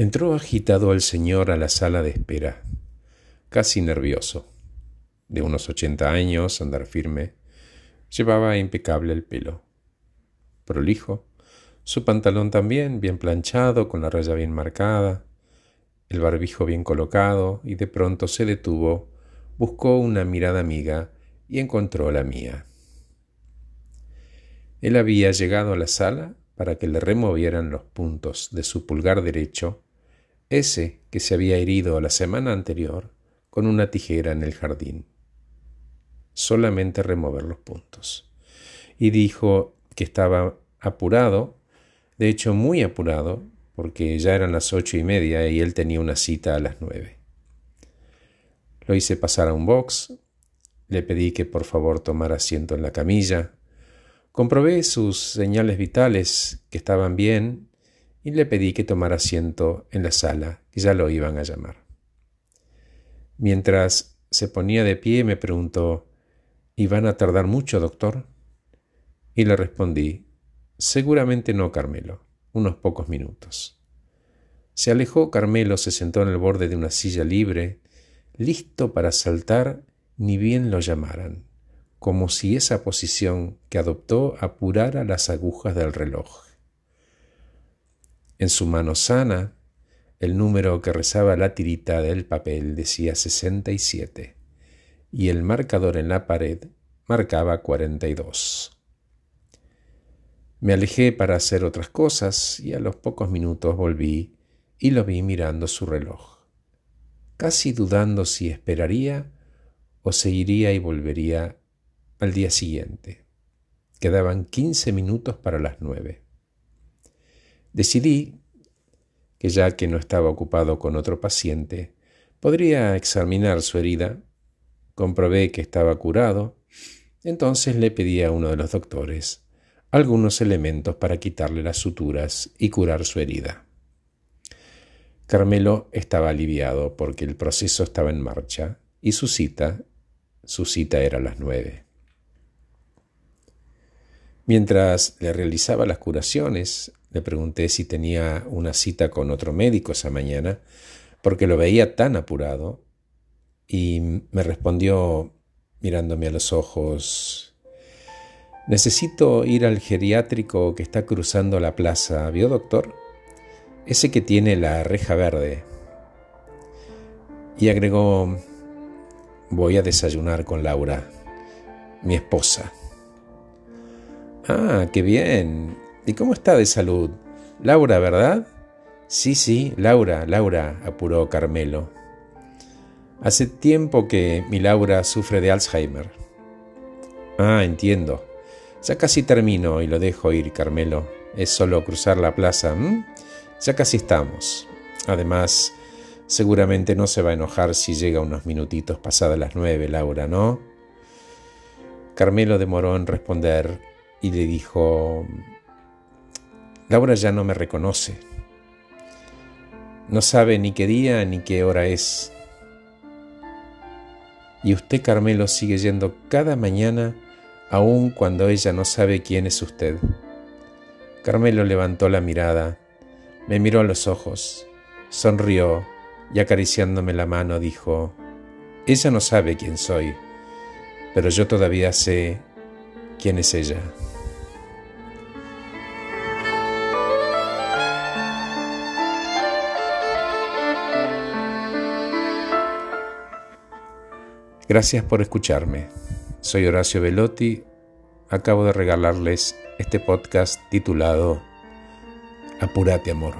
Entró agitado el señor a la sala de espera, casi nervioso. De unos ochenta años, andar firme, llevaba impecable el pelo. Prolijo, su pantalón también, bien planchado, con la raya bien marcada, el barbijo bien colocado, y de pronto se detuvo, buscó una mirada amiga y encontró la mía. Él había llegado a la sala para que le removieran los puntos de su pulgar derecho, ese que se había herido la semana anterior con una tijera en el jardín. Solamente remover los puntos. Y dijo que estaba apurado, de hecho muy apurado, porque ya eran las ocho y media y él tenía una cita a las nueve. Lo hice pasar a un box, le pedí que por favor tomara asiento en la camilla, comprobé sus señales vitales que estaban bien y le pedí que tomara asiento en la sala, que ya lo iban a llamar. Mientras se ponía de pie me preguntó ¿Y van a tardar mucho, doctor? Y le respondí Seguramente no, Carmelo, unos pocos minutos. Se alejó Carmelo, se sentó en el borde de una silla libre, listo para saltar ni bien lo llamaran, como si esa posición que adoptó apurara las agujas del reloj. En su mano sana, el número que rezaba la tirita del papel decía sesenta y siete, y el marcador en la pared marcaba cuarenta y dos. Me alejé para hacer otras cosas y a los pocos minutos volví y lo vi mirando su reloj, casi dudando si esperaría o seguiría y volvería al día siguiente. Quedaban quince minutos para las nueve. Decidí que ya que no estaba ocupado con otro paciente, podría examinar su herida. Comprobé que estaba curado. Entonces le pedí a uno de los doctores algunos elementos para quitarle las suturas y curar su herida. Carmelo estaba aliviado porque el proceso estaba en marcha y su cita, su cita era a las nueve. Mientras le realizaba las curaciones, le pregunté si tenía una cita con otro médico esa mañana, porque lo veía tan apurado, y me respondió mirándome a los ojos Necesito ir al geriátrico que está cruzando la plaza. ¿Vio, doctor? Ese que tiene la reja verde. Y agregó, voy a desayunar con Laura, mi esposa. Ah, qué bien. ¿Y cómo está de salud? Laura, ¿verdad? Sí, sí, Laura, Laura, apuró Carmelo. Hace tiempo que mi Laura sufre de Alzheimer. Ah, entiendo. Ya casi termino y lo dejo ir, Carmelo. Es solo cruzar la plaza. Ya casi estamos. Además, seguramente no se va a enojar si llega unos minutitos pasadas las nueve, Laura, ¿no? Carmelo demoró en responder y le dijo, Laura ya no me reconoce. No sabe ni qué día ni qué hora es. Y usted, Carmelo, sigue yendo cada mañana aun cuando ella no sabe quién es usted. Carmelo levantó la mirada, me miró a los ojos, sonrió y acariciándome la mano dijo, Ella no sabe quién soy, pero yo todavía sé quién es ella. Gracias por escucharme. Soy Horacio Velotti. Acabo de regalarles este podcast titulado Apurate Amor.